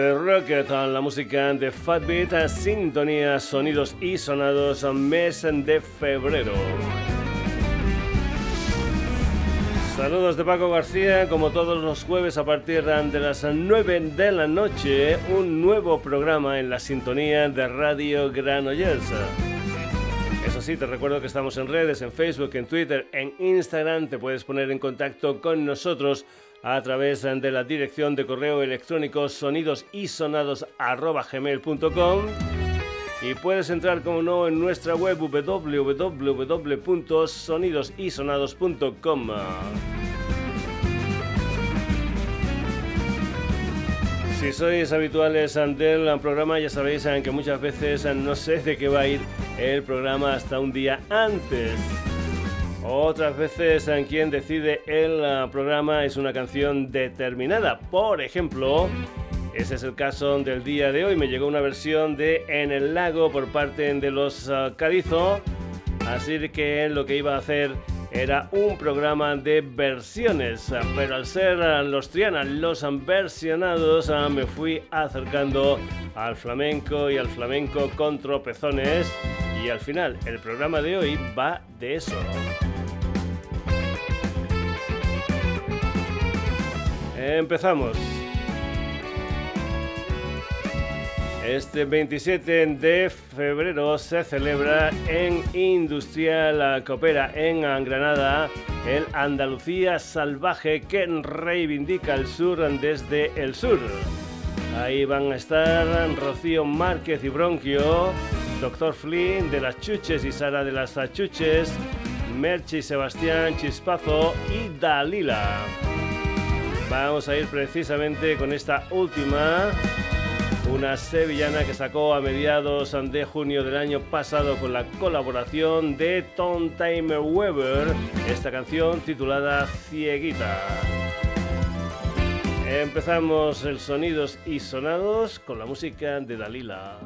de Rocket, la música de Fatbeat, sintonía, sonidos y sonados, mes de febrero. Saludos de Paco García, como todos los jueves a partir de las 9 de la noche, un nuevo programa en la sintonía de Radio Granollers. Eso sí, te recuerdo que estamos en redes, en Facebook, en Twitter, en Instagram, te puedes poner en contacto con nosotros a través de la dirección de correo electrónico sonidosisonados.gmail.com y puedes entrar como no en nuestra web www.sonidosisonados.com. Si sois habituales del programa ya sabéis que muchas veces no sé de qué va a ir el programa hasta un día antes. Otras veces en quien decide el ah, programa es una canción determinada. Por ejemplo, ese es el caso del día de hoy. Me llegó una versión de En el lago por parte de los uh, Carizo. Así que lo que iba a hacer era un programa de versiones. Pero al ser los Triana los versionados, me fui acercando al flamenco y al flamenco con tropezones. Y al final, el programa de hoy va de eso. Empezamos. Este 27 de febrero se celebra en Industrial Copera en Granada el Andalucía Salvaje que reivindica el sur desde el sur. Ahí van a estar Rocío Márquez y Bronquio, Doctor Flynn de las Chuches y Sara de las Chuches, Merchi Sebastián Chispazo y Dalila. Vamos a ir precisamente con esta última, una sevillana que sacó a mediados de junio del año pasado con la colaboración de Tom Timer Weber, esta canción titulada Cieguita. Empezamos el sonidos y sonados con la música de Dalila.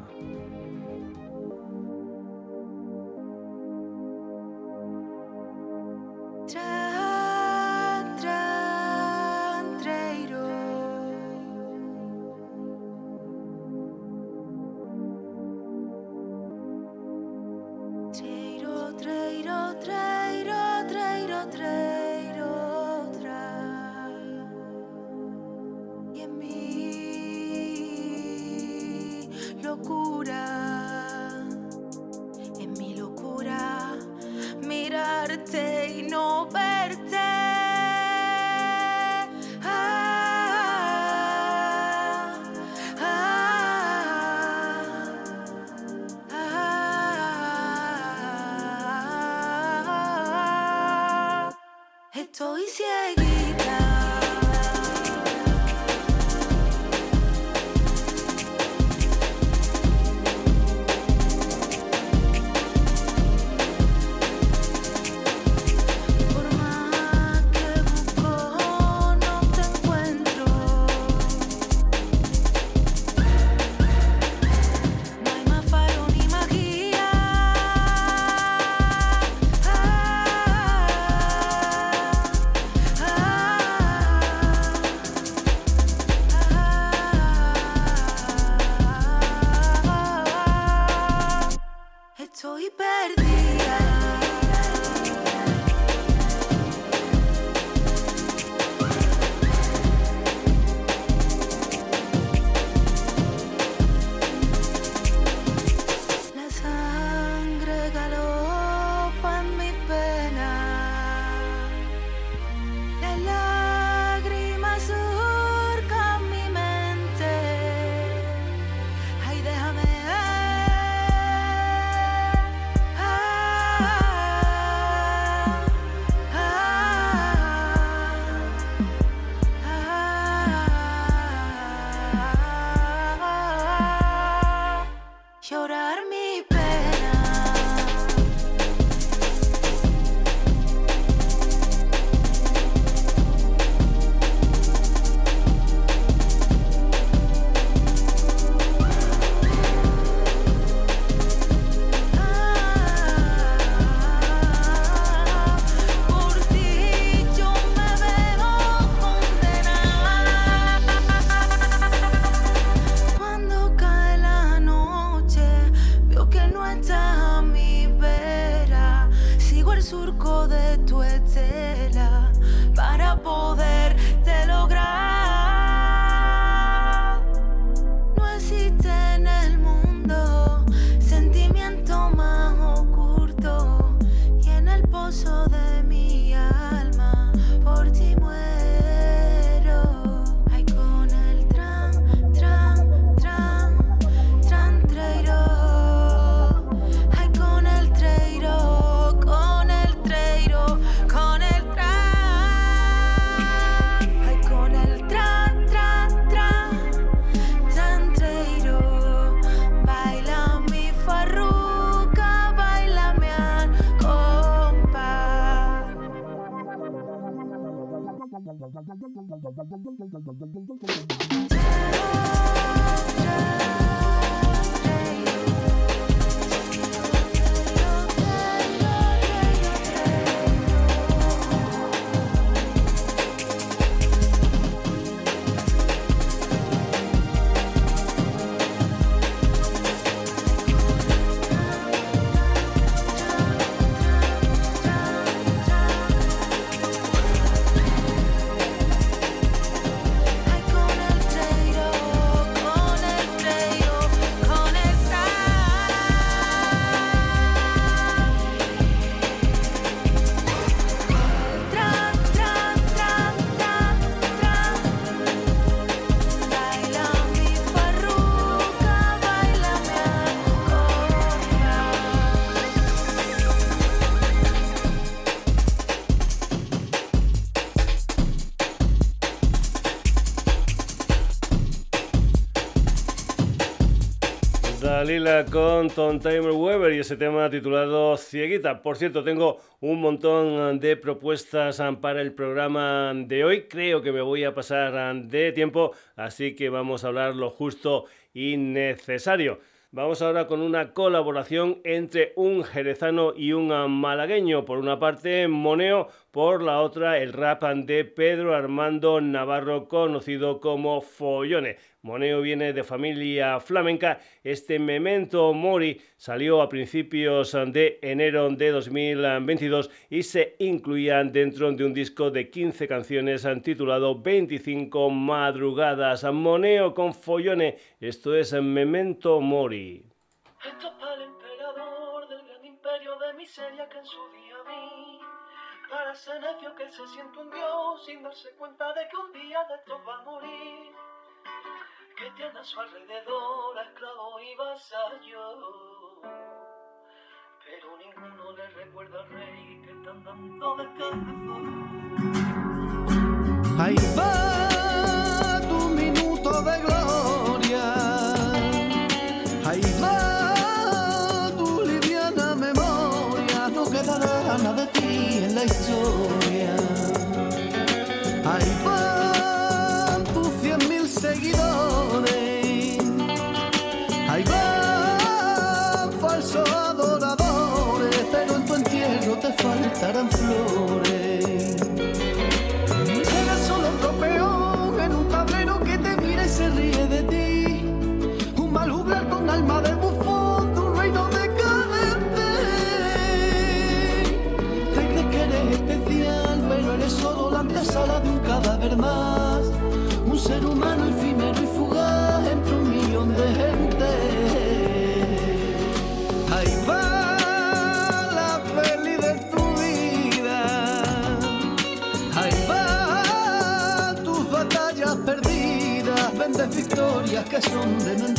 Lila con Tom Timer Weber y ese tema titulado Cieguita. Por cierto, tengo un montón de propuestas para el programa de hoy. Creo que me voy a pasar de tiempo, así que vamos a hablar lo justo y necesario. Vamos ahora con una colaboración entre un jerezano y un malagueño. Por una parte, Moneo, por la otra, el rap de Pedro Armando Navarro, conocido como Follone. Moneo viene de familia flamenca. Este Memento Mori salió a principios de enero de 2022 y se incluía dentro de un disco de 15 canciones titulado 25 madrugadas. Moneo con Follone. Esto es Memento Mori. Esto es para el emperador del gran imperio de miseria que en su día vi. Para ese necio que se siente un dios sin darse cuenta de que un día de estos va a morir que tiene a su alrededor a esclavo y vasallo. Pero ninguno le recuerda al rey que están dando descanso. Ahí va tu minuto de gloria. Ahí va tu liviana memoria. No quedará nada de ti en la historia. De un ser humano efímero y fugaz entre un millón de gente. Ahí va. victorias que son de mentira.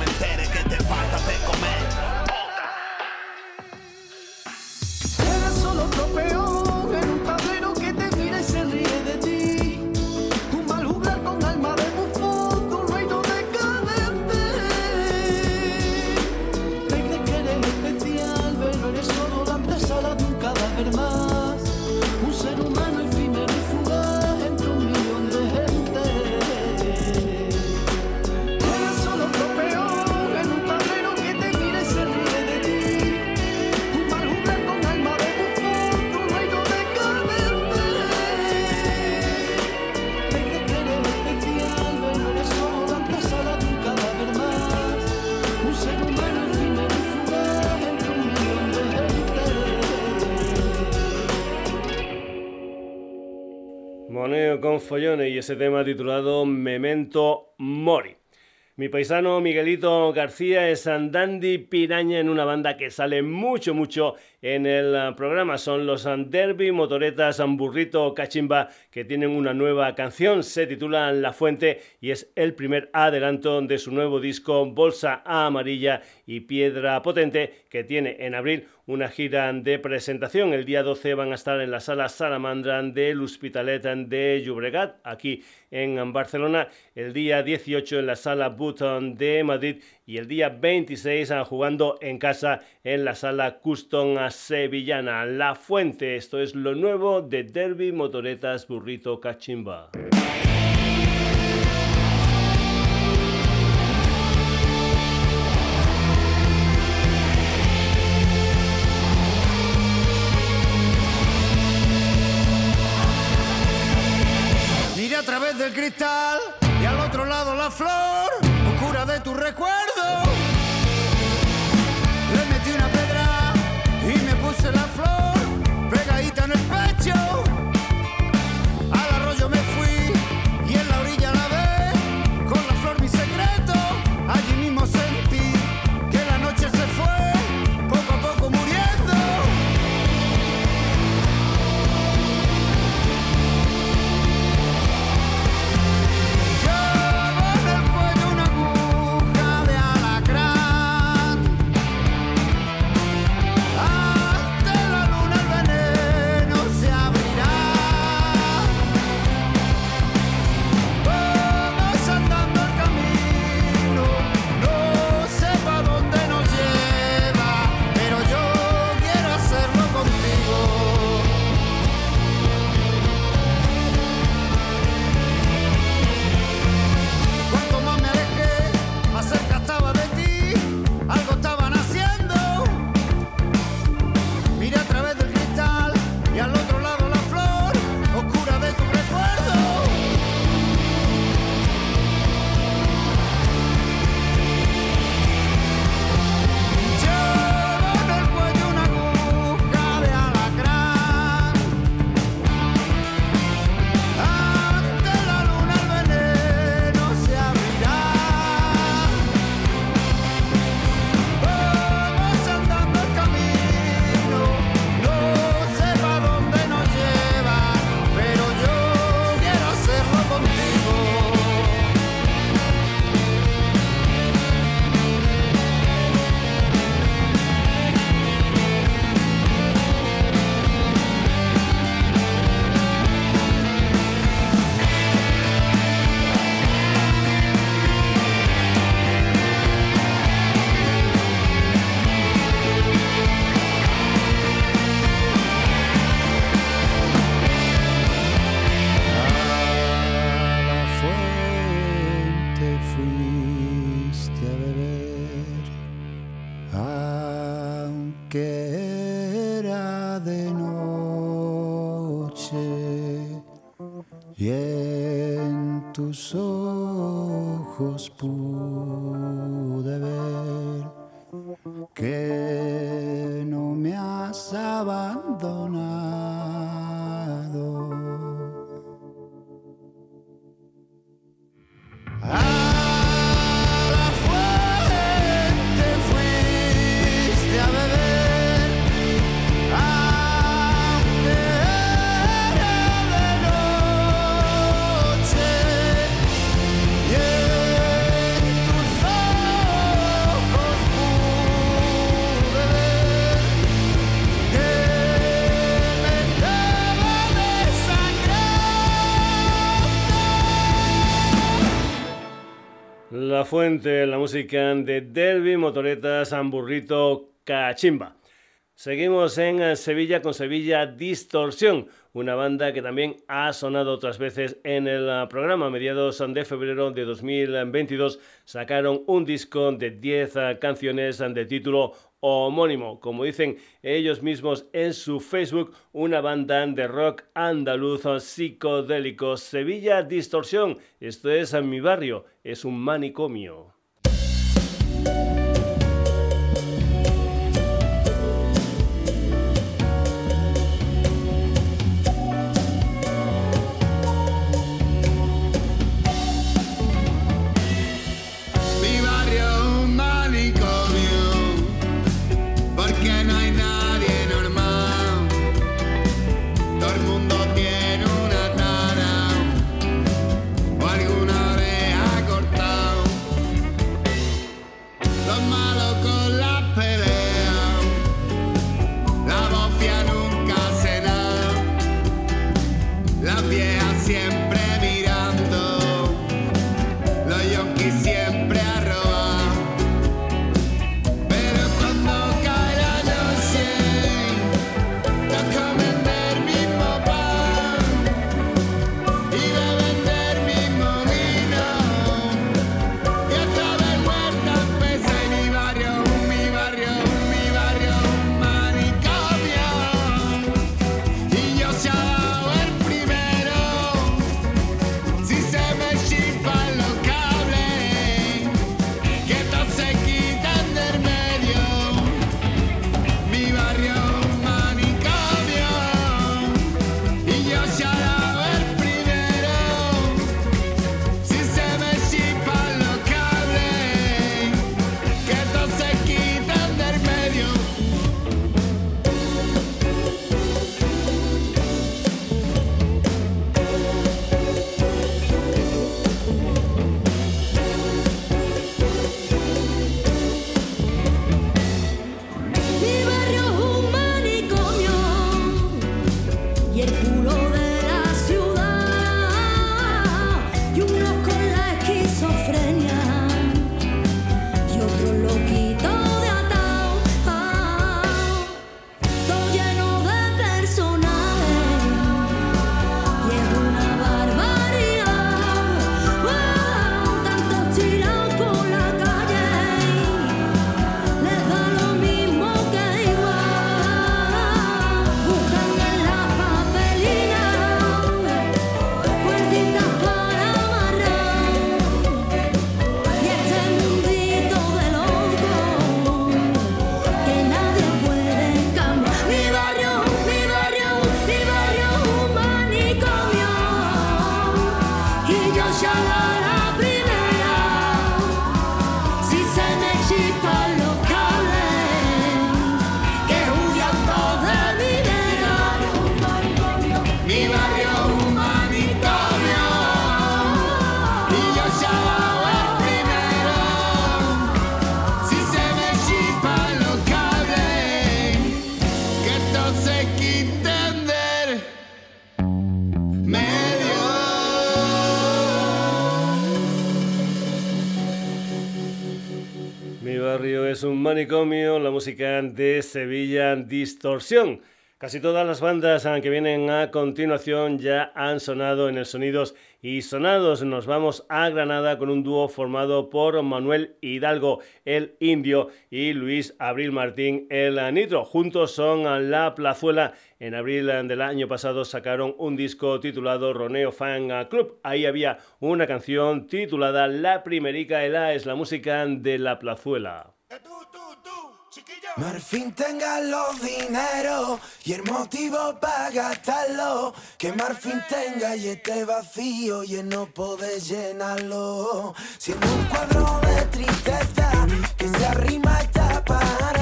mentare che te falta per y ese tema titulado Memento Mori. Mi paisano Miguelito García es Andandi Piraña en una banda que sale mucho, mucho en el programa. Son los Derby, Motoretas, Burrito, Cachimba, que tienen una nueva canción. Se titula La Fuente y es el primer adelanto de su nuevo disco Bolsa Amarilla y Piedra Potente, que tiene en abril una gira de presentación. El día 12 van a estar en la sala Salamandra del Hospitalet de Llobregat, aquí en Barcelona. El día 18 en la sala Button de Madrid y el día 26 ah, jugando en casa en la sala Custom Sevillana. La Fuente, esto es lo nuevo de Derby, Motoretas, Burrito, Cachimba. flor oscura de tu recuerdo. Fuente, la música de Derby, Motoretas, Hamburrito, Cachimba. Seguimos en Sevilla con Sevilla Distorsión, una banda que también ha sonado otras veces en el programa. A mediados de febrero de 2022 sacaron un disco de 10 canciones de título homónimo, como dicen ellos mismos en su Facebook, una banda de rock andaluz psicodélico. Sevilla Distorsión, esto es en mi barrio, es un manicomio. chorar abrir. Manicomio, la música de Sevilla Distorsión. Casi todas las bandas ah, que vienen a continuación ya han sonado en el Sonidos y Sonados. Nos vamos a Granada con un dúo formado por Manuel Hidalgo, el indio, y Luis Abril Martín, el nitro. Juntos son La Plazuela. En abril del año pasado sacaron un disco titulado Roneo Fan Club. Ahí había una canción titulada La Primerica, la es la música de La Plazuela. Marfin tenga los dineros y el motivo para gastarlo. Que Marfin tenga y esté vacío y no puede llenarlo. Siendo un cuadro de tristeza que se arrima esta pared.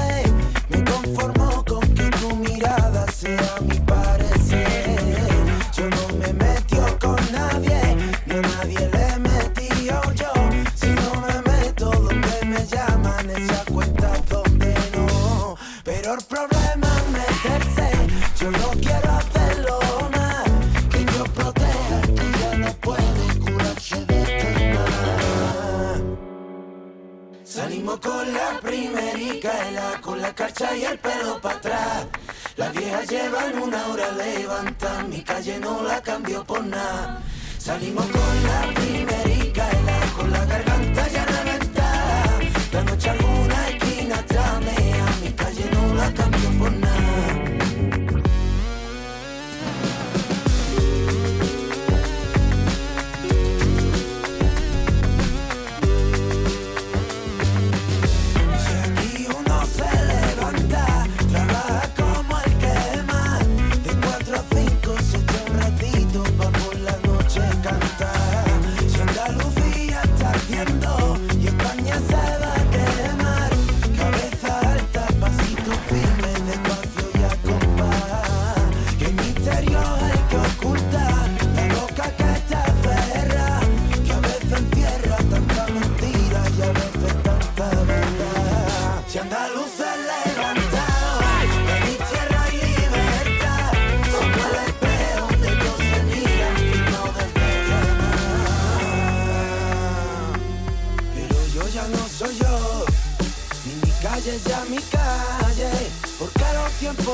Con la primerica, con la carcha y el pelo para atrás. Las viejas llevan una hora levanta, mi calle no la cambio por nada. Salimos con la primerica, con la garganta ya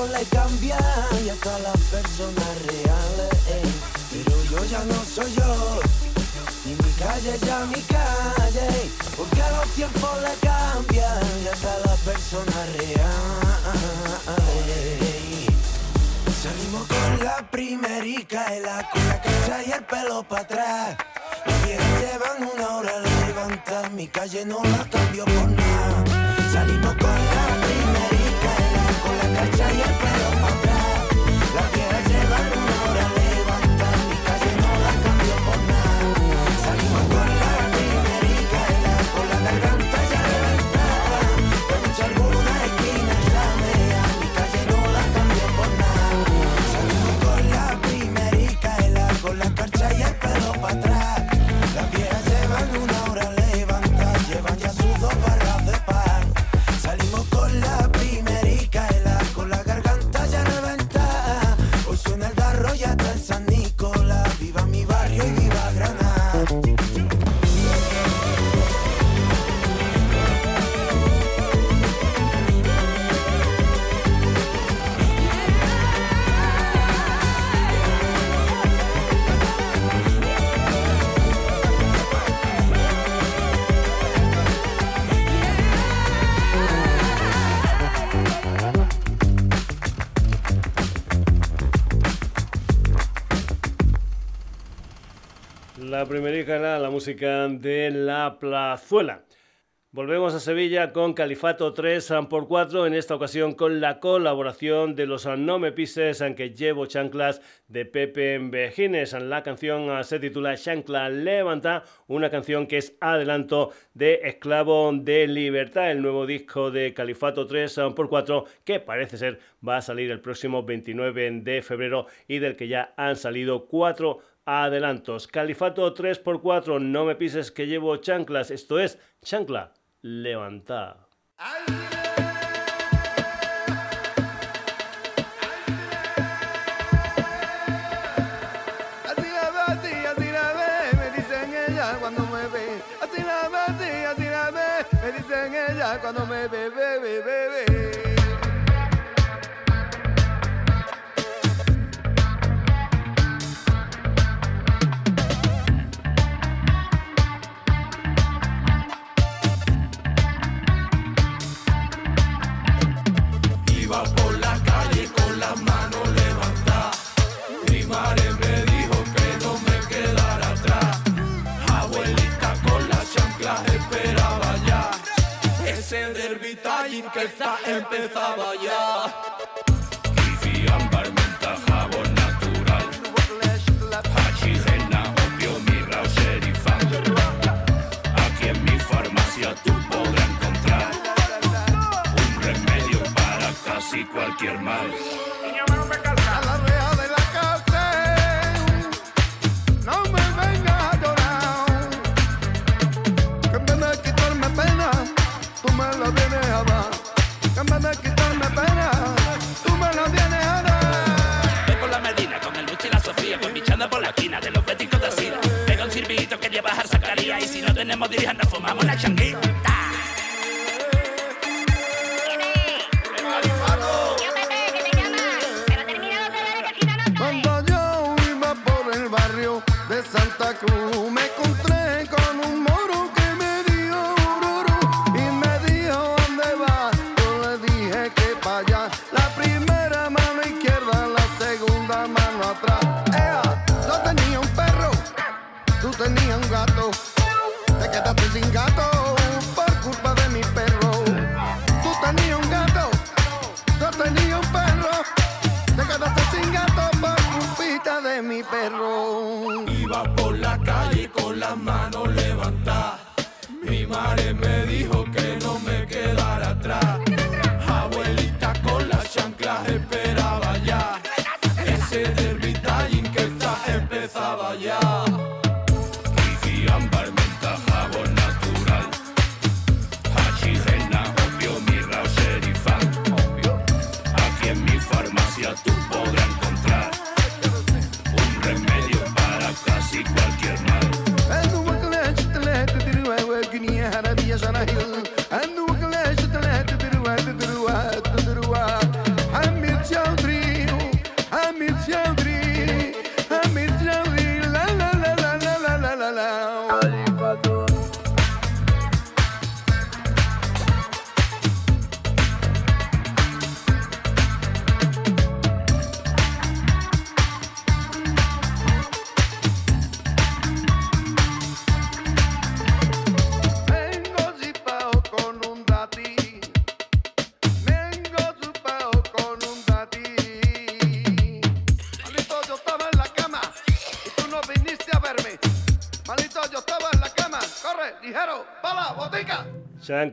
le cambian y hasta las personas reales. Pero yo ya no soy yo, ni mi calle ya mi calle, porque los tiempos le cambian y hasta las personas reales. Salimos con la primerica, con la casa y el pelo para atrás. Los llevan una hora levantar, mi calle no la cambio por nada. Salimos con la la La primerica era la música de La Plazuela. Volvemos a Sevilla con Califato 3x4, en esta ocasión con la colaboración de los No Me Pises, aunque llevo chanclas de Pepe Vejines. La canción se titula Chancla Levanta, una canción que es adelanto de Esclavo de Libertad, el nuevo disco de Califato 3x4, que parece ser va a salir el próximo 29 de febrero y del que ya han salido cuatro adelantos. Califato 3x4, no me pises que llevo chanclas, esto es chancla, levanta. Así la ve, así, así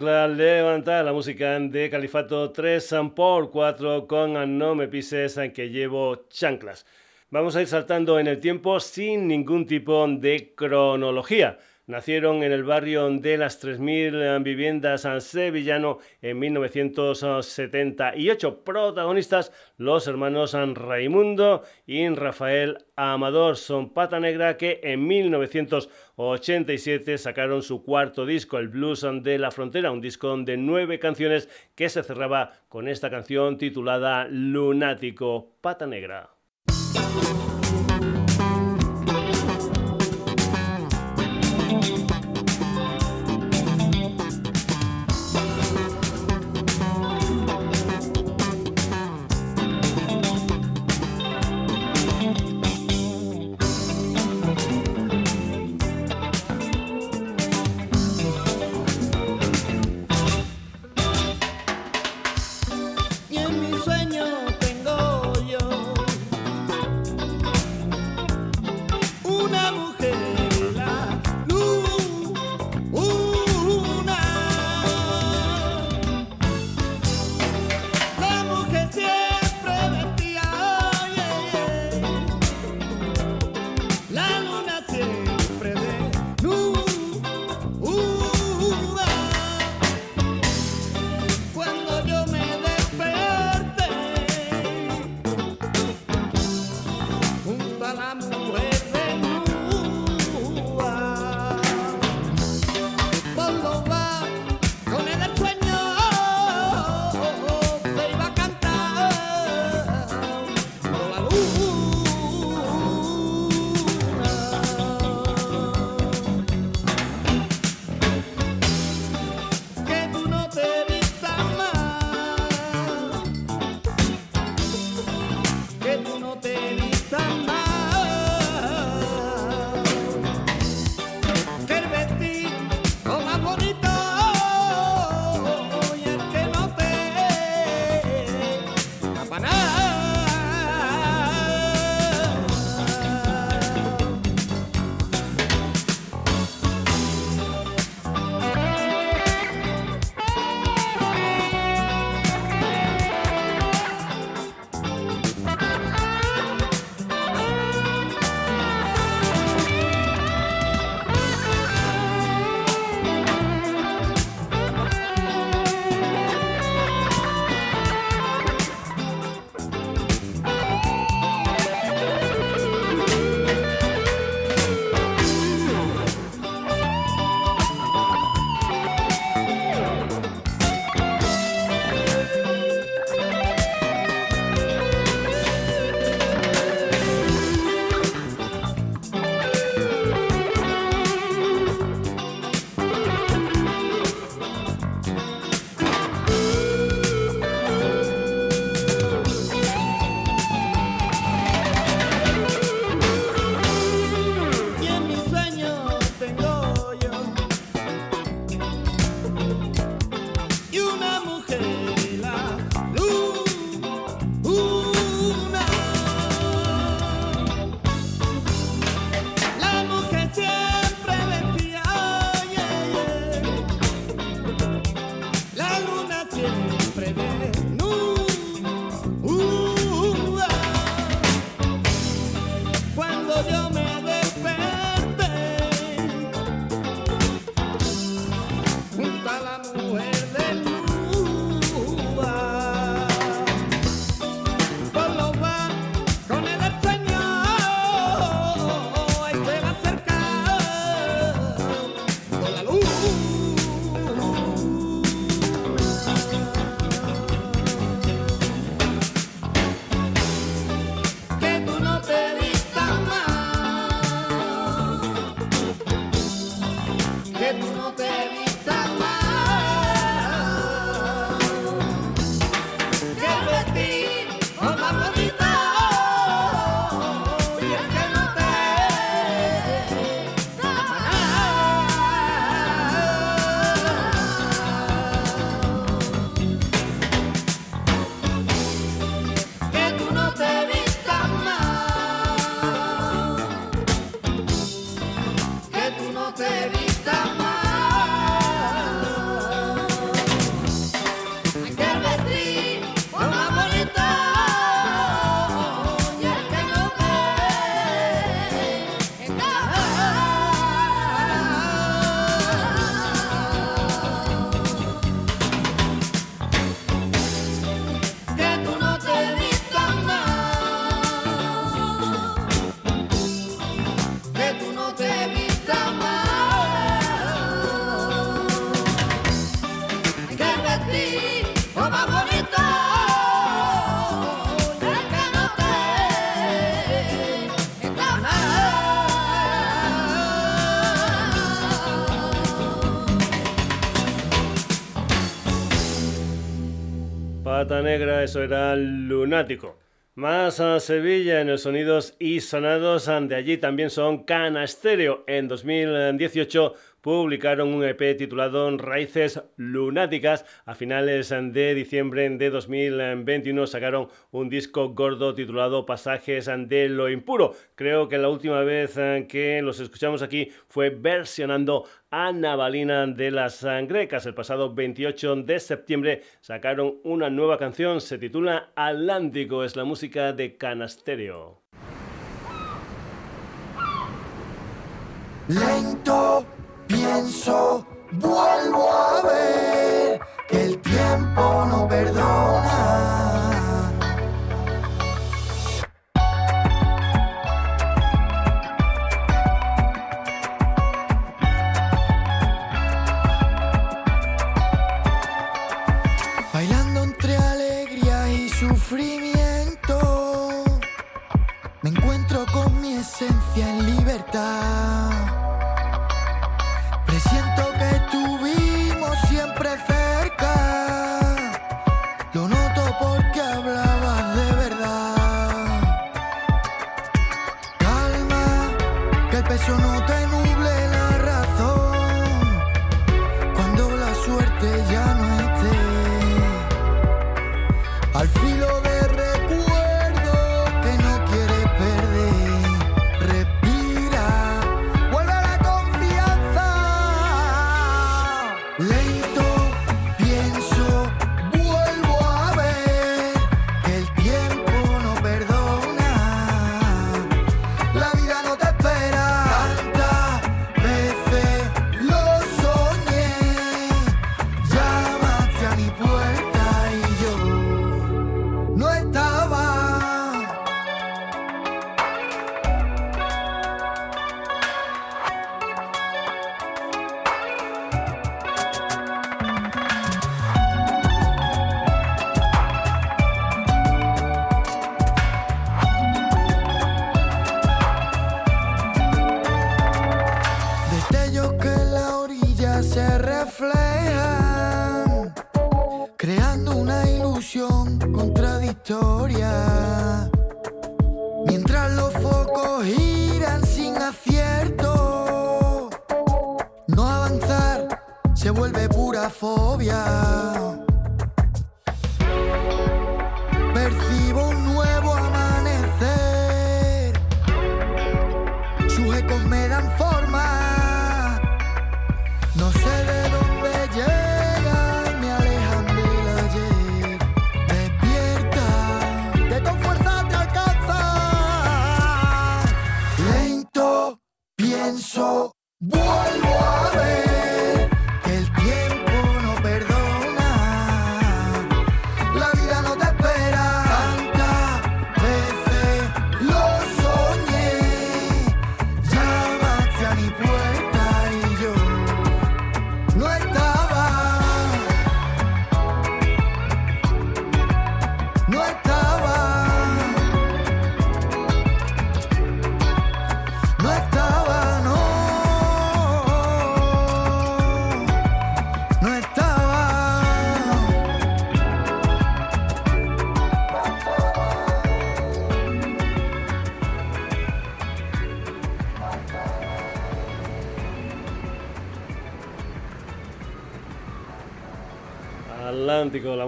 Levanta, la música de Califato 3, San Paul 4 con ah, No me pises ah, que llevo chanclas. Vamos a ir saltando en el tiempo sin ningún tipo de cronología. Nacieron en el barrio de las 3.000 eh, viviendas eh, sevillano en 1978. Protagonistas los hermanos San Raimundo y Rafael Amador. Son pata negra que en 1987 sacaron su cuarto disco, el Blues de la Frontera, un disco de nueve canciones que se cerraba con esta canción titulada Lunático, pata negra. Negra, eso era lunático. Más a Sevilla en el Sonidos y Sonados, de allí también son Canasterio. En 2018 publicaron un EP titulado Raíces Lunáticas. A finales de diciembre de 2021 sacaron un disco gordo titulado Pasajes de lo Impuro. Creo que la última vez que los escuchamos aquí fue versionando Navalina de las Grecas. El pasado 28 de septiembre sacaron una nueva canción, se titula Atlántico, es la música de Canasterio. Lento pienso, vuelvo a ver que el tiempo no perdona. Esencia en libertad.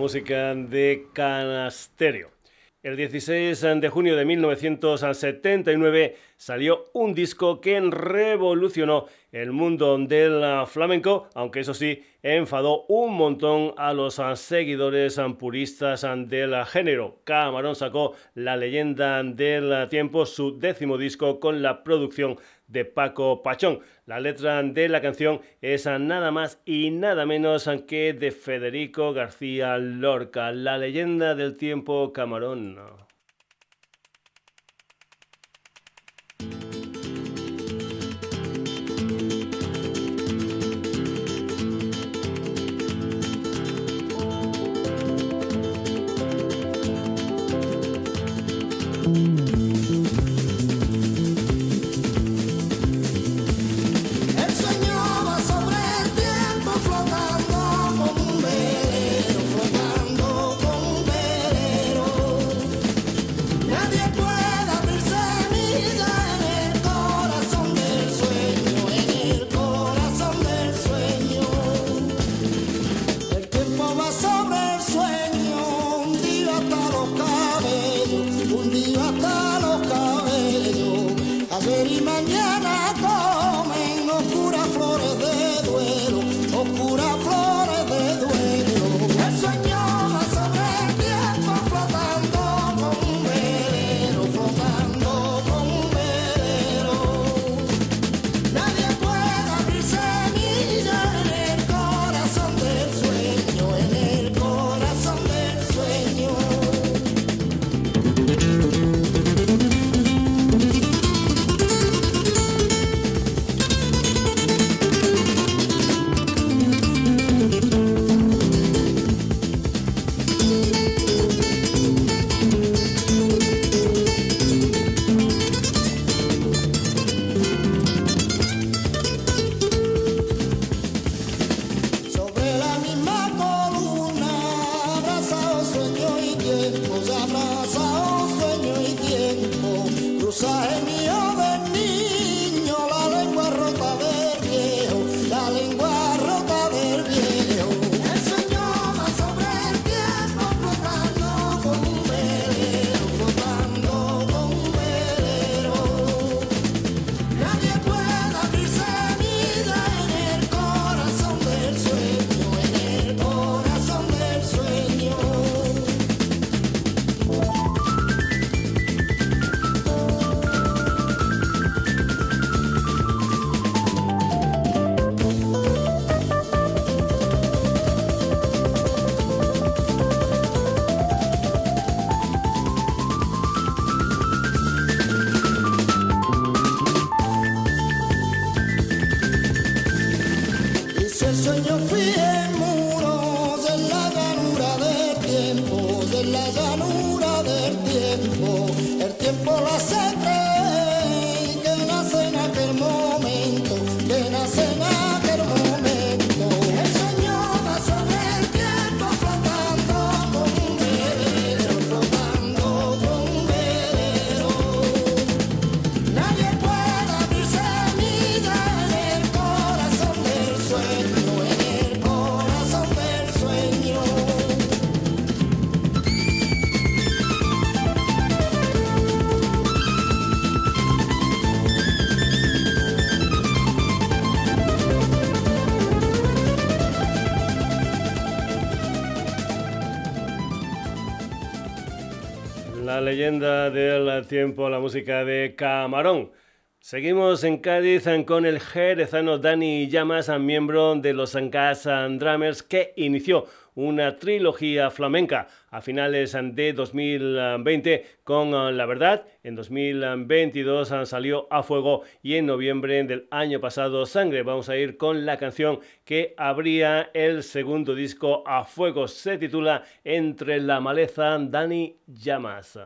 Música de Canasterio. El 16 de junio de 1979 salió un disco que revolucionó el mundo del flamenco, aunque eso sí, enfadó un montón a los seguidores puristas del género. Camarón sacó La leyenda del tiempo, su décimo disco con la producción de Paco Pachón. La letra de la canción es nada más y nada menos que de Federico García Lorca, la leyenda del tiempo camarón. Leyenda del tiempo, la música de Camarón. Seguimos en Cádiz con el jerezano Dani Llamas, miembro de los Gas Drummers, que inició una trilogía flamenca a finales de 2020 con La Verdad. En 2022 salió A Fuego y en noviembre del año pasado Sangre. Vamos a ir con la canción que abría el segundo disco A Fuego. Se titula Entre la maleza Dani Llamas.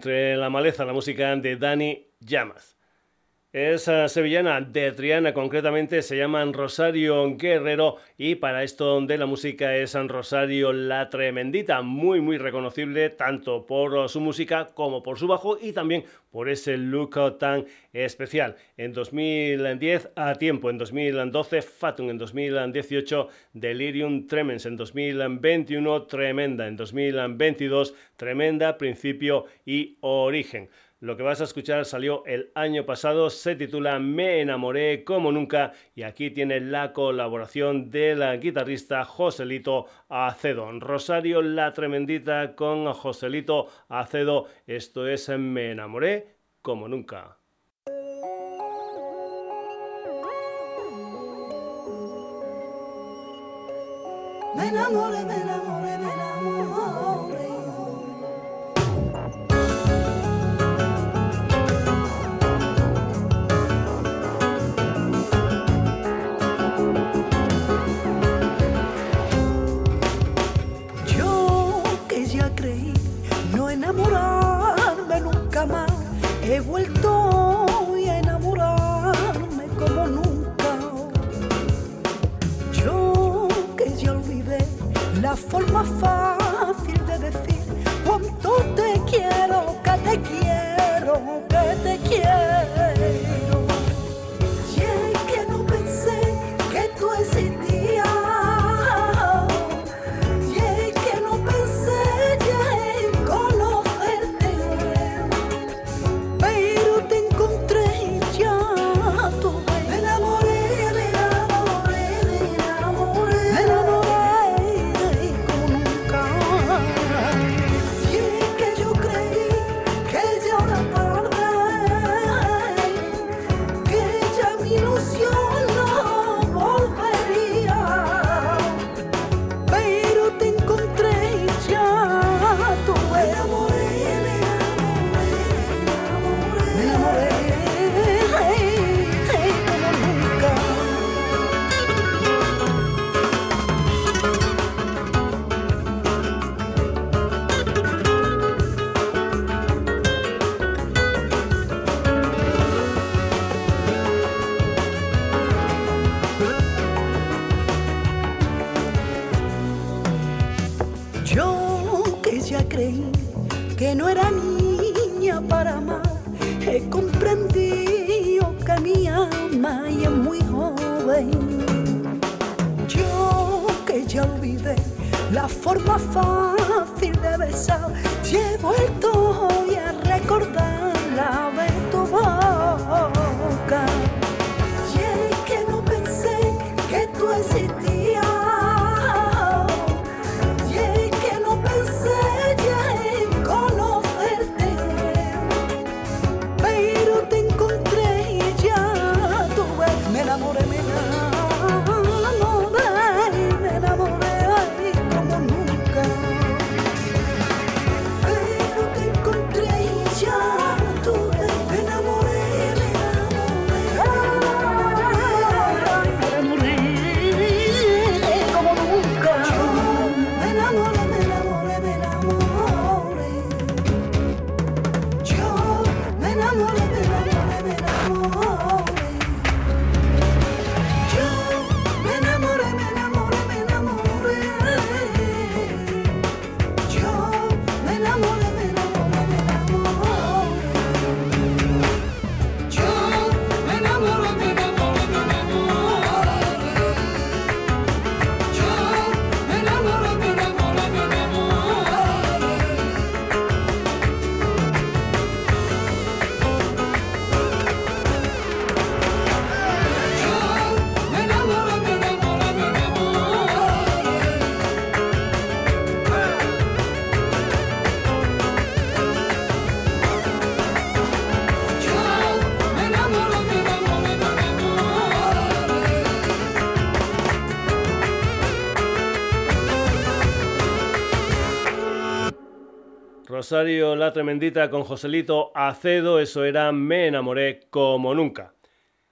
Entre la maleza, la música de Dani Llamas. Es eh, sevillana de Triana, concretamente se llaman Rosario Guerrero y para esto de la música es San Rosario La Tremendita, muy muy reconocible tanto por su música como por su bajo y también por ese look tan especial. En 2010 a tiempo, en 2012 Fatum, en 2018 Delirium Tremens, en 2021 Tremenda, en 2022 Tremenda, Principio y Origen. Lo que vas a escuchar salió el año pasado, se titula Me enamoré como nunca y aquí tiene la colaboración del guitarrista Joselito Acedo. Rosario La Tremendita con Joselito Acedo, esto es Me enamoré como nunca. Me enamoré, me enamoré, me enamoré. He vuelto a enamorarme como nunca. Yo que ya olvidé la forma fácil La Tremendita con Joselito Acedo, eso era Me enamoré como nunca.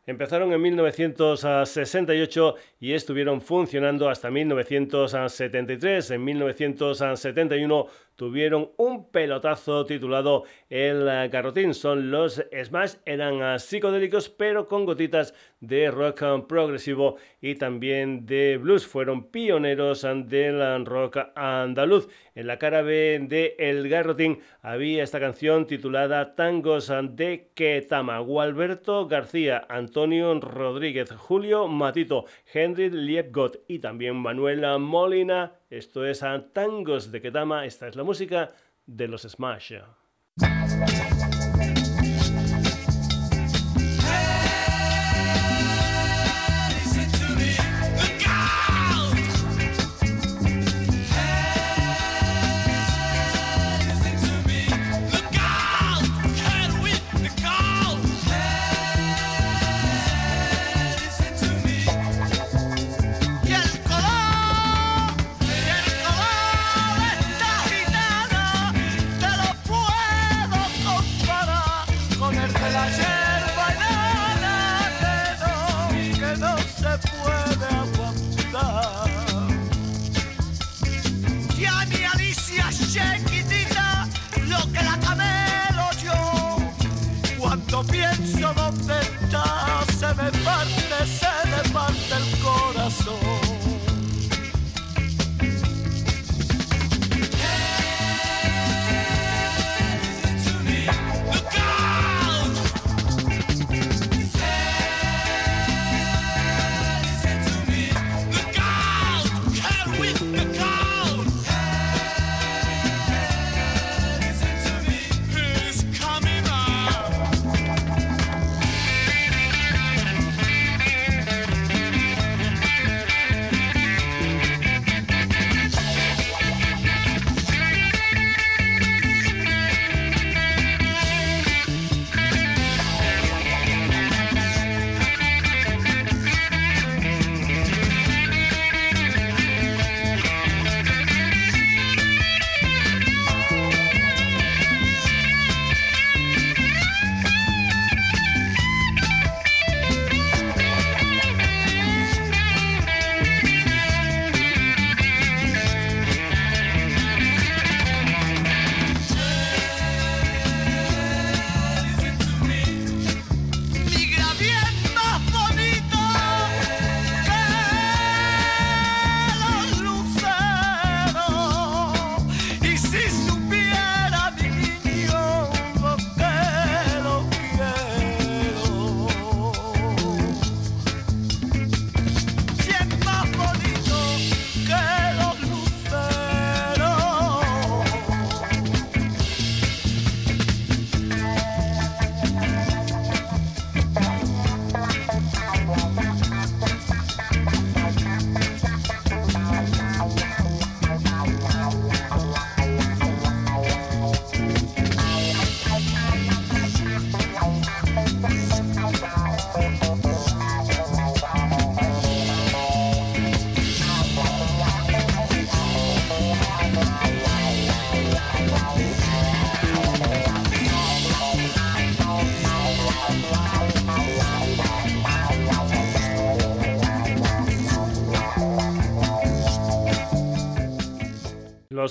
Empezaron en 1968 y estuvieron funcionando hasta 1973. En 1971 tuvieron un pelotazo titulado El Garrotín. Son los Smash, eran psicodélicos pero con gotitas de rock progresivo y también de blues. Fueron pioneros del rock andaluz. En la cara B de El Garrotín había esta canción titulada Tangos de Ketama. Gualberto García, Antonio Rodríguez, Julio Matito, Liebgott y también Manuela Molina. Esto es Tangos de Ketama. Esta es la música de los Smash. corazón.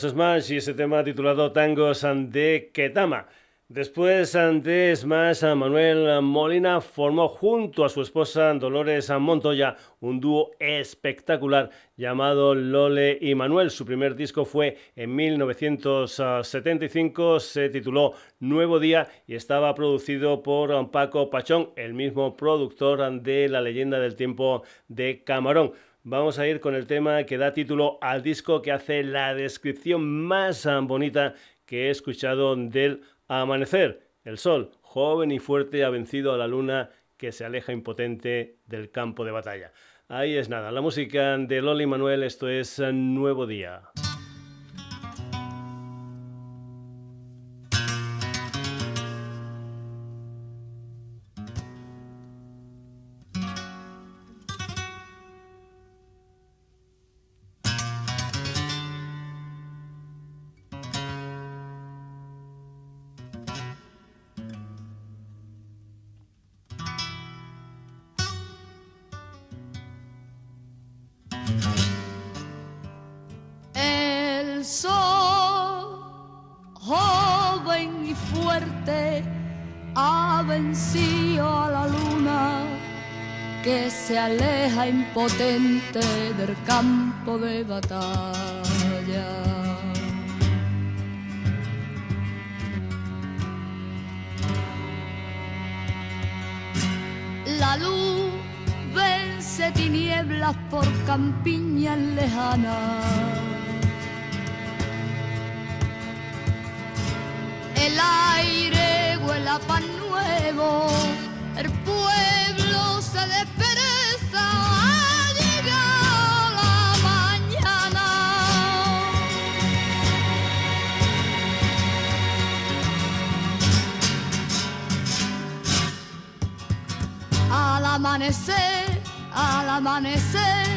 Smash y ese tema titulado Tangos de Ketama. Después de Smash, Manuel Molina formó junto a su esposa Dolores Montoya un dúo espectacular llamado Lole y Manuel. Su primer disco fue en 1975, se tituló Nuevo Día y estaba producido por Paco Pachón, el mismo productor de La leyenda del tiempo de Camarón vamos a ir con el tema que da título al disco que hace la descripción más ah, bonita que he escuchado del amanecer. El sol, joven y fuerte, ha vencido a la luna que se aleja impotente del campo de batalla. Ahí es nada, la música de Loli Manuel, esto es ah, Nuevo Día. Sol, joven y fuerte, ha vencido a la luna que se aleja impotente del campo de batalla. La luz vence tinieblas por campiñas lejanas El aire huele a pan nuevo, el pueblo se despereza, ha llegado la mañana. Al amanecer, al amanecer,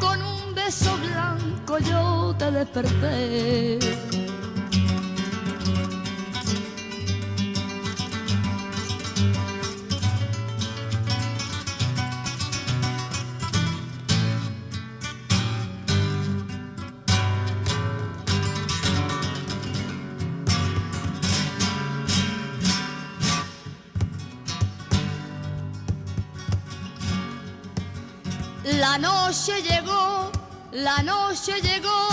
con un beso blanco yo te desperté. La noche llegó, la noche llegó,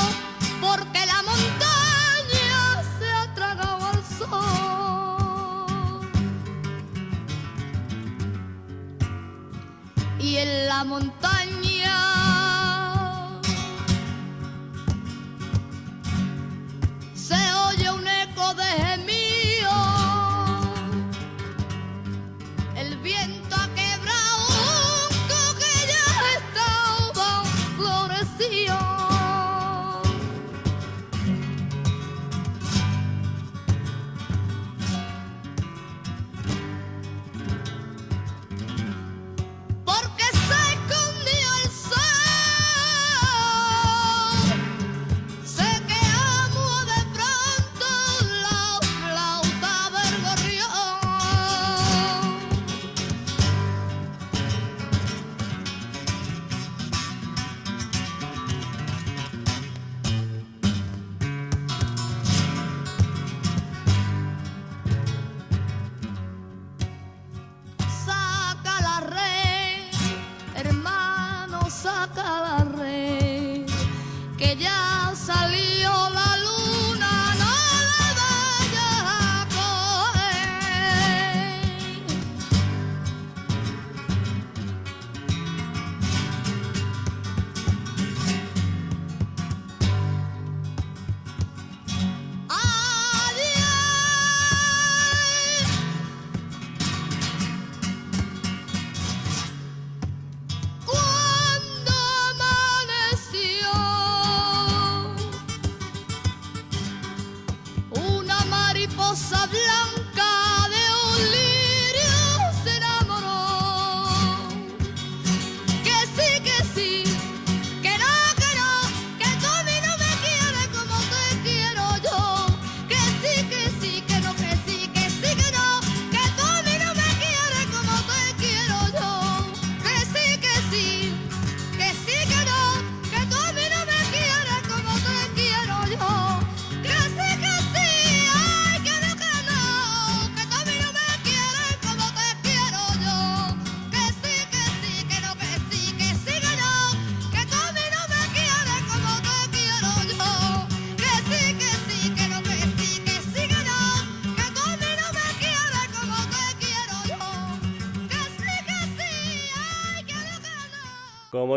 porque la montaña se ha tragado al sol. Y en la montaña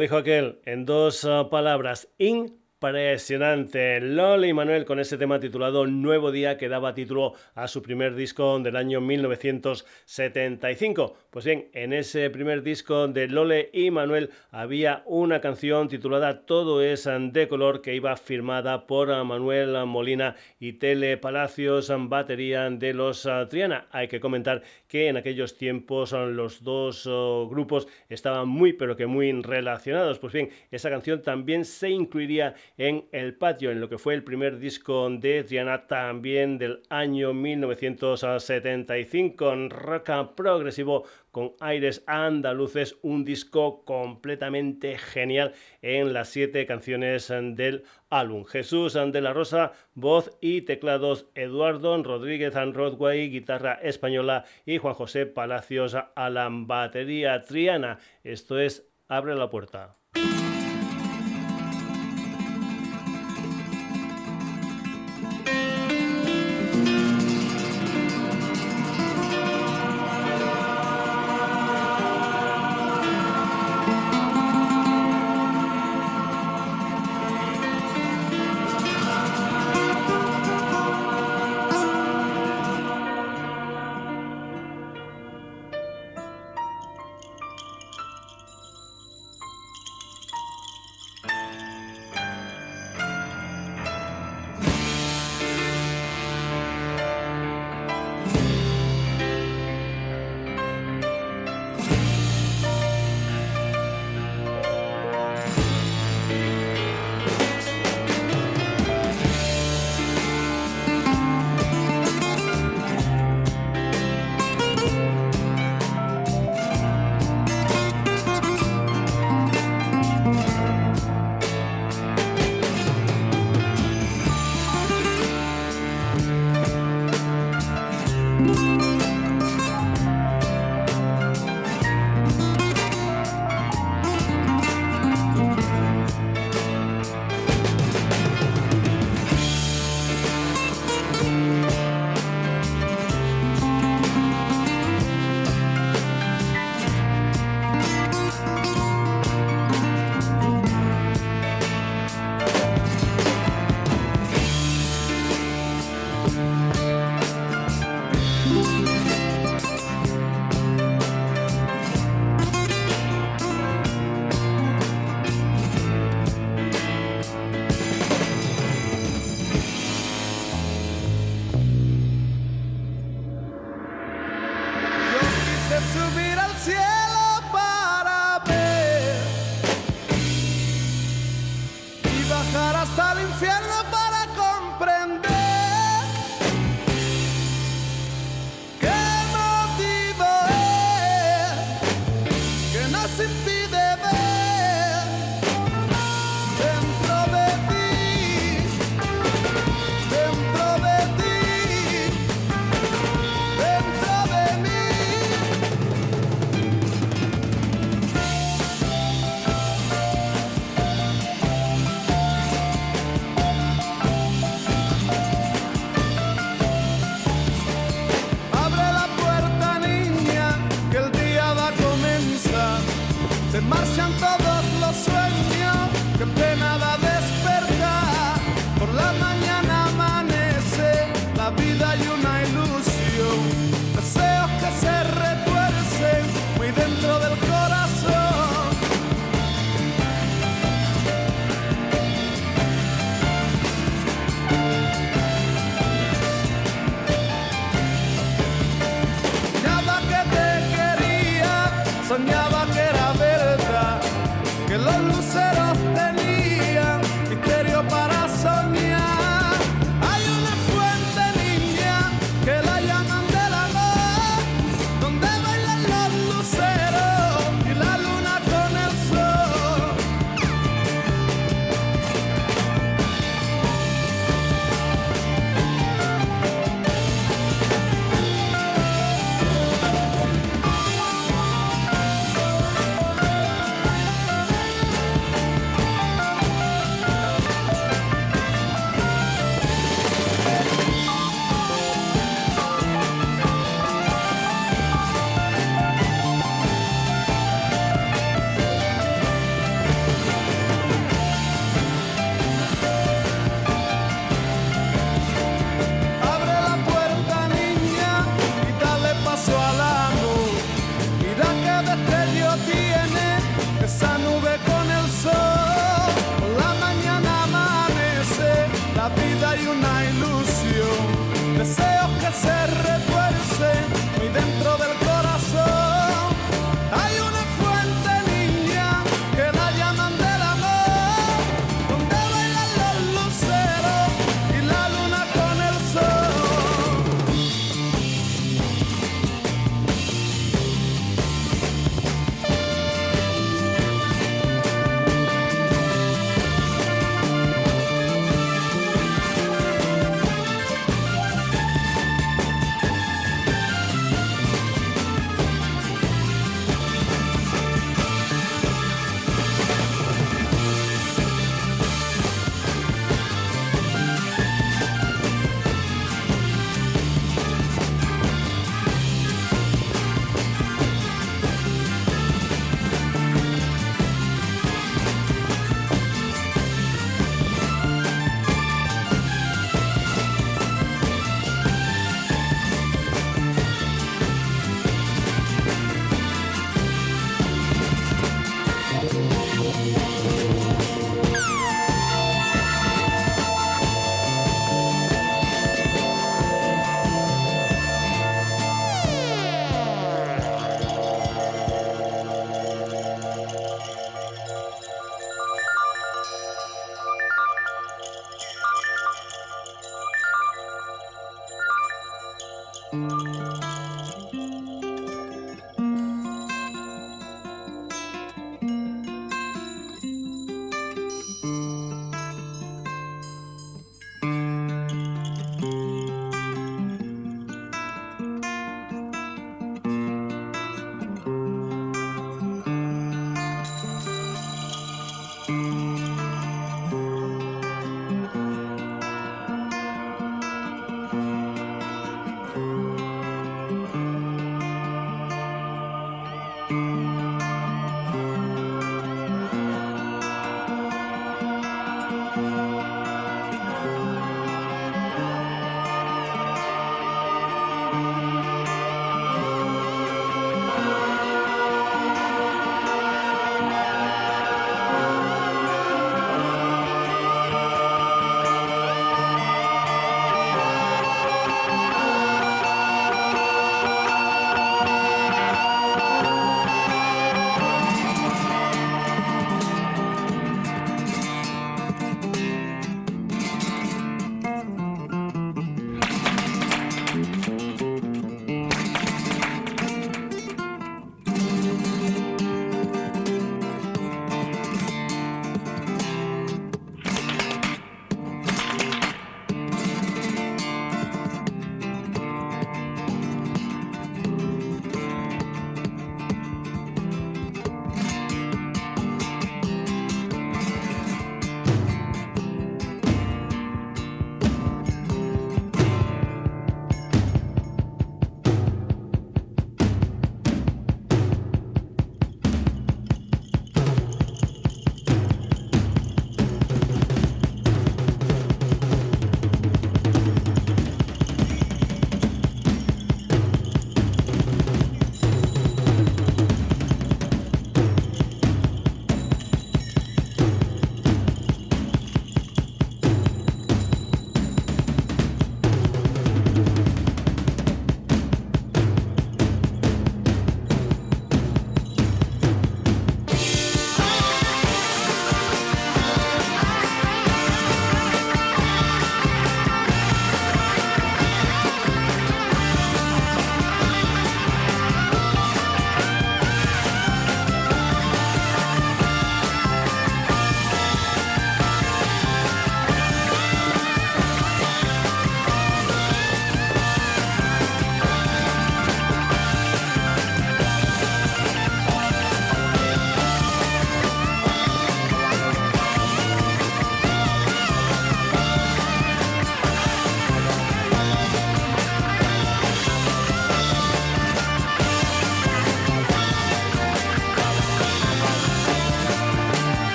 dijo aquel, en dos ah, palabras, impresionante. Lola y Manuel con ese tema titulado Nuevo Día que daba título a su primer disco del año 1975. Pues bien, en ese primer disco de Lole y Manuel había una canción titulada Todo es de color que iba firmada por Manuel Molina y Tele Palacios, batería de los Triana. Hay que comentar que en aquellos tiempos los dos oh, grupos estaban muy pero que muy relacionados. Pues bien, esa canción también se incluiría en el patio, en lo que fue el primer disco de Triana, también del año 1975, en rock progresivo con aires andaluces, un disco completamente genial en las siete canciones del álbum. Jesús de la Rosa, voz y teclados, Eduardo Rodríguez and Rodway, guitarra española y Juan José Palacios a batería triana. Esto es Abre la puerta.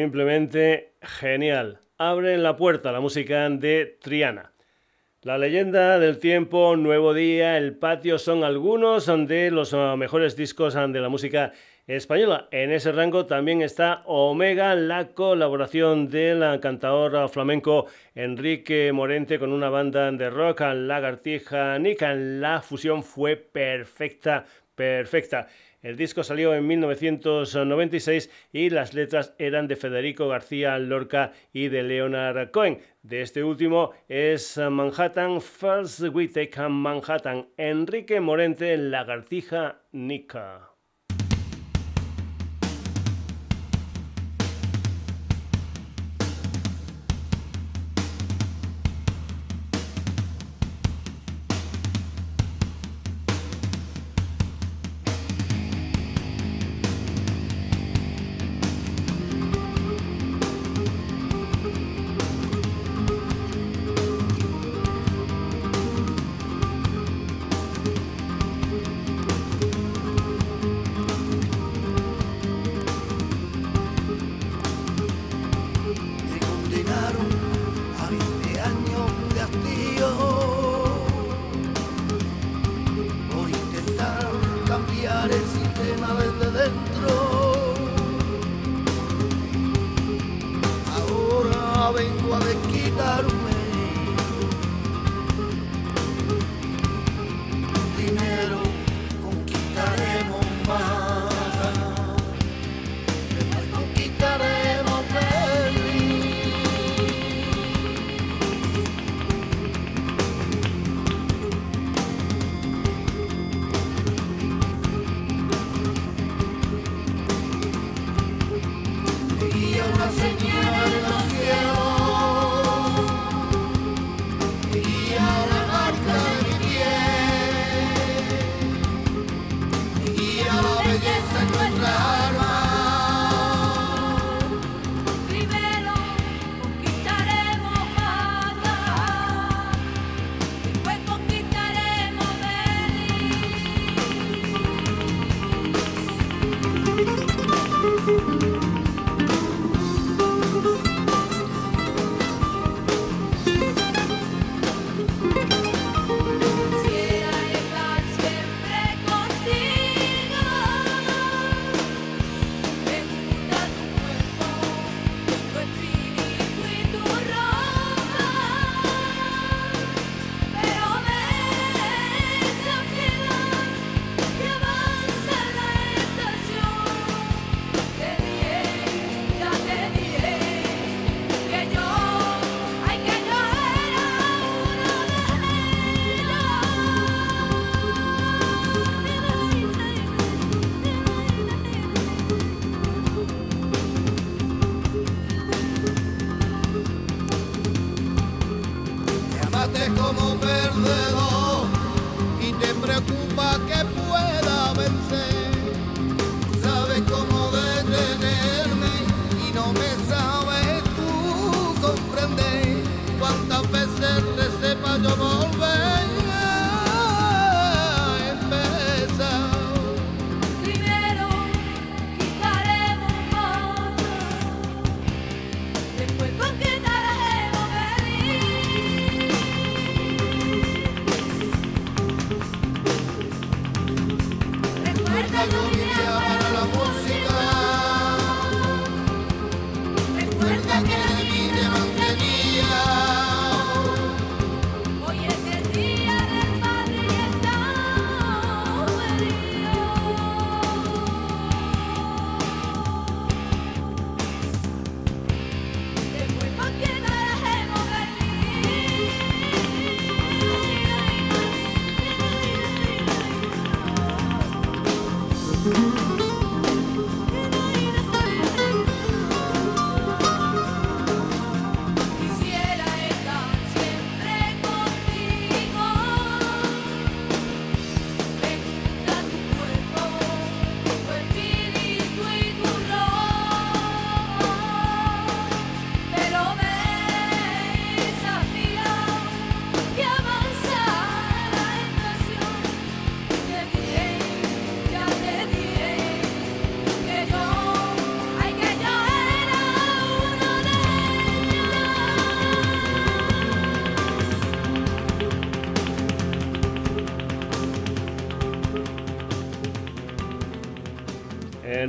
Simplemente genial. Abre la puerta la música de Triana. La leyenda del tiempo, Nuevo Día, El Patio son algunos de los ah, mejores discos ah, de la música española. En ese rango también está Omega, la colaboración del cantador flamenco Enrique Morente con una banda de rock, Lagartija Nica. La fusión fue perfecta, perfecta. El disco salió en 1996 y las letras eran de Federico García Lorca y de Leonard Cohen. De este último es Manhattan First We Manhattan. Enrique Morente, Lagartija Nica.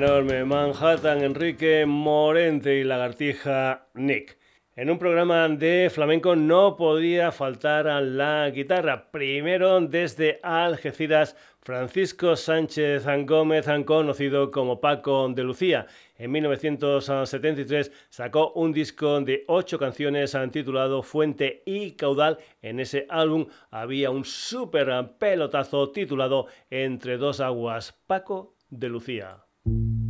Enorme Manhattan, Enrique Morente y Lagartija Nick. En un programa de flamenco no podía faltar a la guitarra. Primero desde Algeciras, Francisco Sánchez Gómez, conocido como Paco de Lucía. En 1973 sacó un disco de ocho canciones titulado Fuente y Caudal. En ese álbum había un súper pelotazo titulado Entre dos aguas, Paco de Lucía. thank you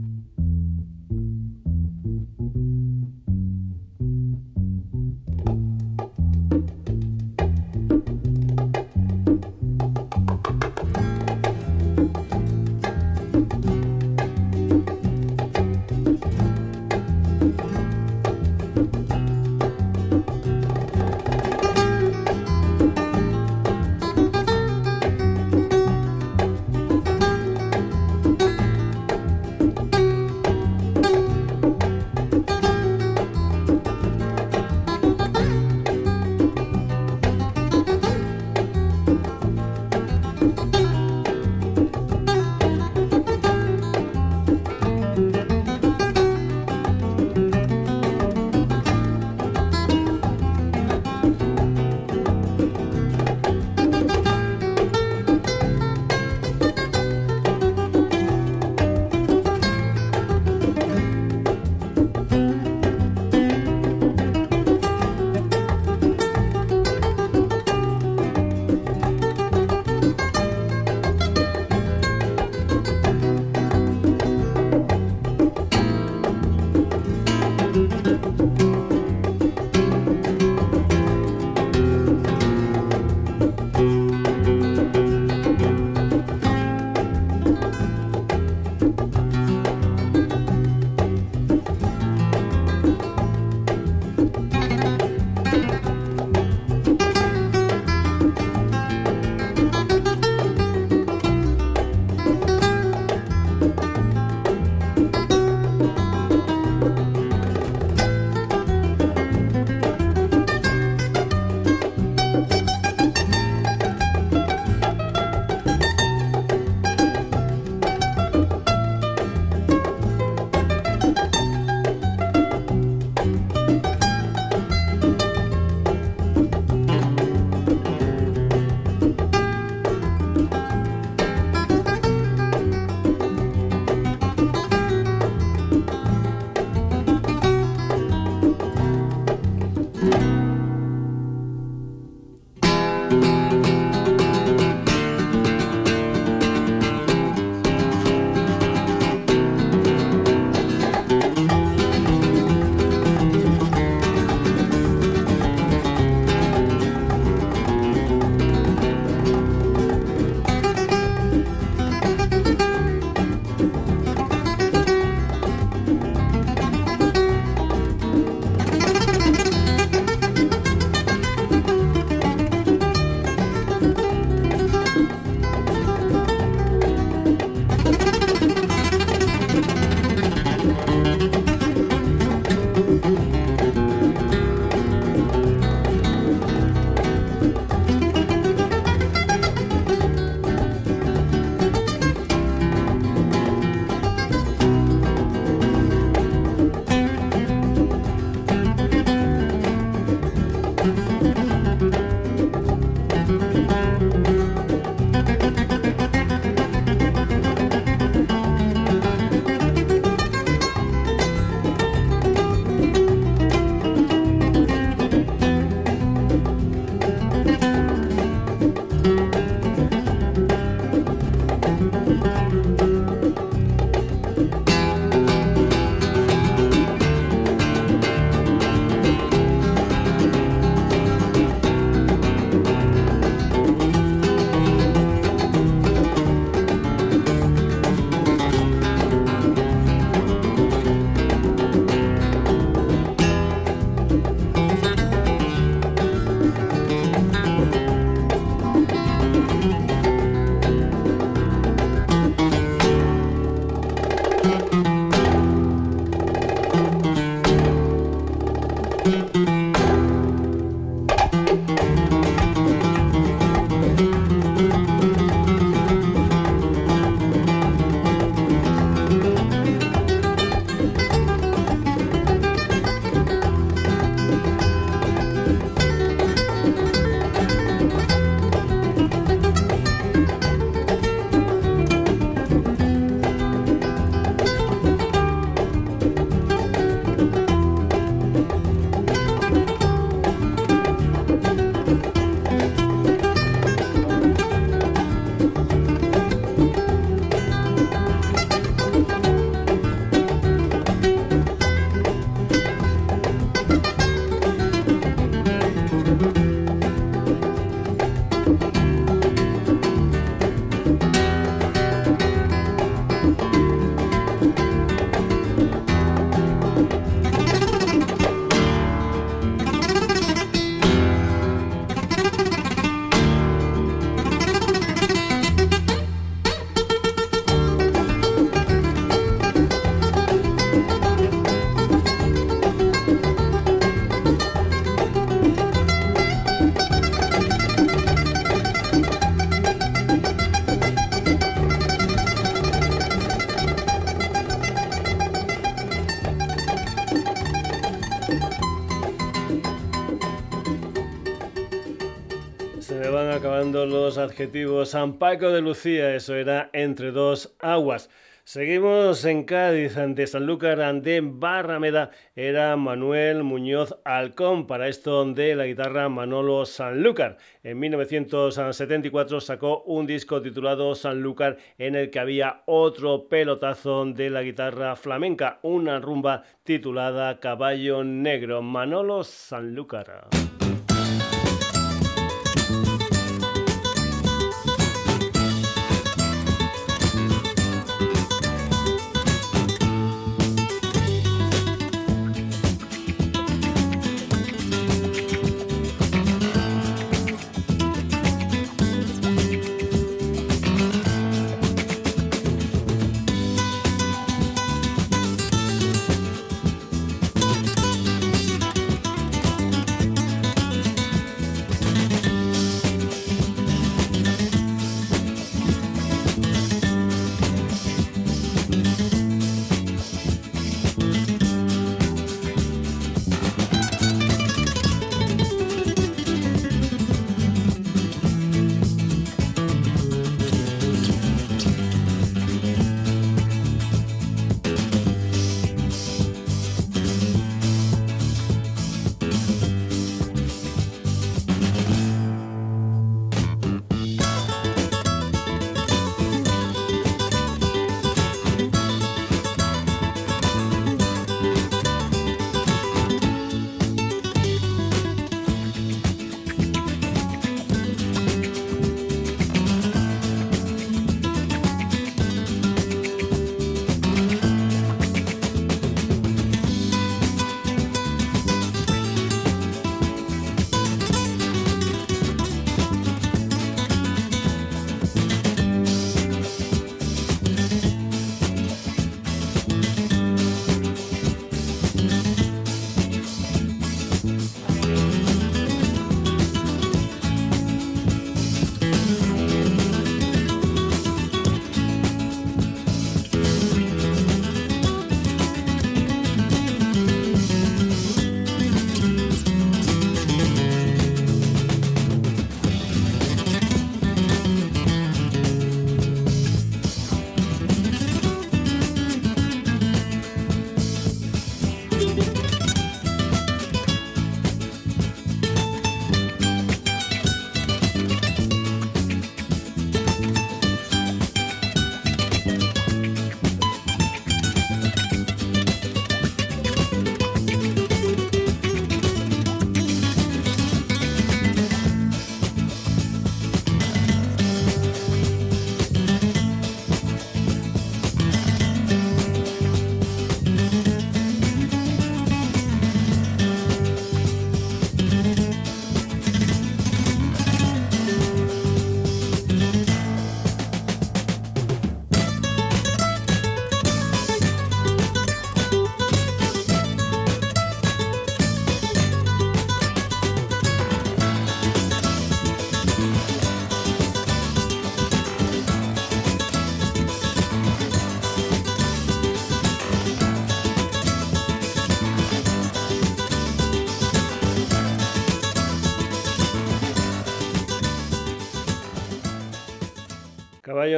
adjetivos. San Paco de Lucía, eso era entre dos aguas. Seguimos en Cádiz, ante Sanlúcar de Barrameda, era Manuel Muñoz Alcón, para esto de la guitarra Manolo Sanlúcar. En 1974 sacó un disco titulado Sanlúcar en el que había otro pelotazo de la guitarra flamenca, una rumba titulada Caballo Negro, Manolo Sanlúcar.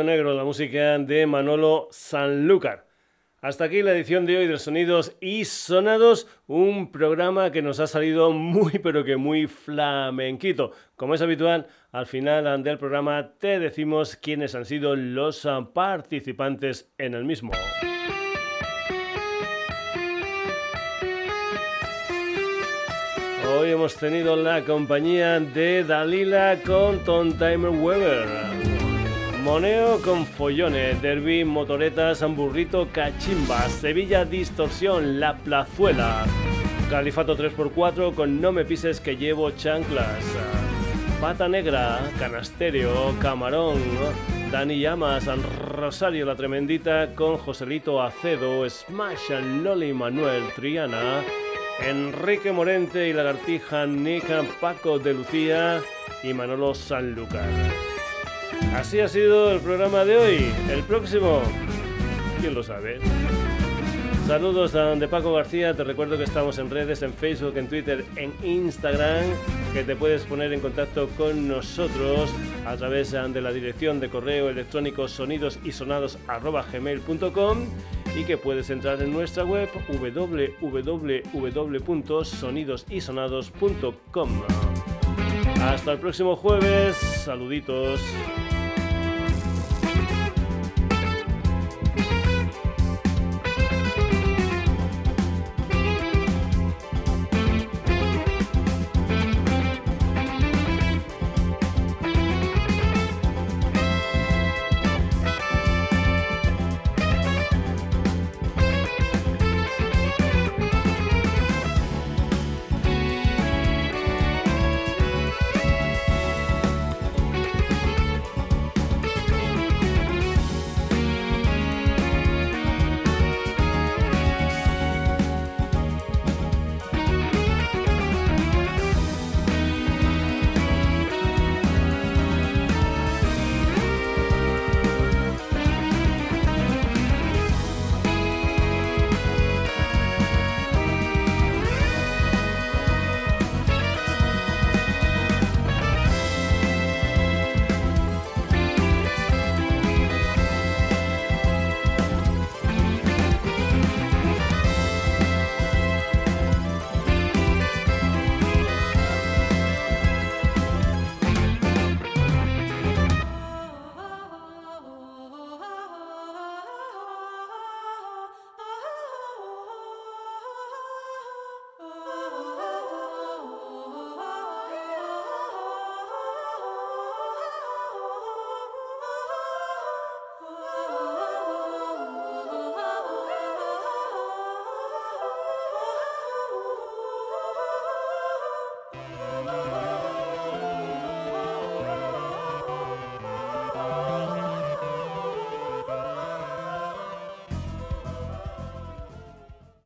Negro, la música de Manolo Sanlúcar. Hasta aquí la edición de hoy de Sonidos y Sonados, un programa que nos ha salido muy pero que muy flamenquito. Como es habitual, al final del programa te decimos quiénes han sido los participantes en el mismo. Hoy hemos tenido la compañía de Dalila con Tom Timer Weber. Moneo con follones, derby, motoretas, hamburrito, cachimba, Sevilla Distorsión, La Plazuela, Califato 3x4 con No me pises que llevo chanclas, Pata Negra, Canasterio, Camarón, Dani Llamas, Rosario la Tremendita con Joselito Acedo, Smash Loli Manuel Triana, Enrique Morente y Lagartija Nica, Paco de Lucía y Manolo Sanlúcar. Así ha sido el programa de hoy. El próximo, ¿quién lo sabe? Saludos de Paco García, te recuerdo que estamos en redes, en Facebook, en Twitter, en Instagram, que te puedes poner en contacto con nosotros a través de la dirección de correo electrónico sonidosisonados.gmail.com y que puedes entrar en nuestra web www.sonidosisonados.com. Hasta el próximo jueves, saluditos.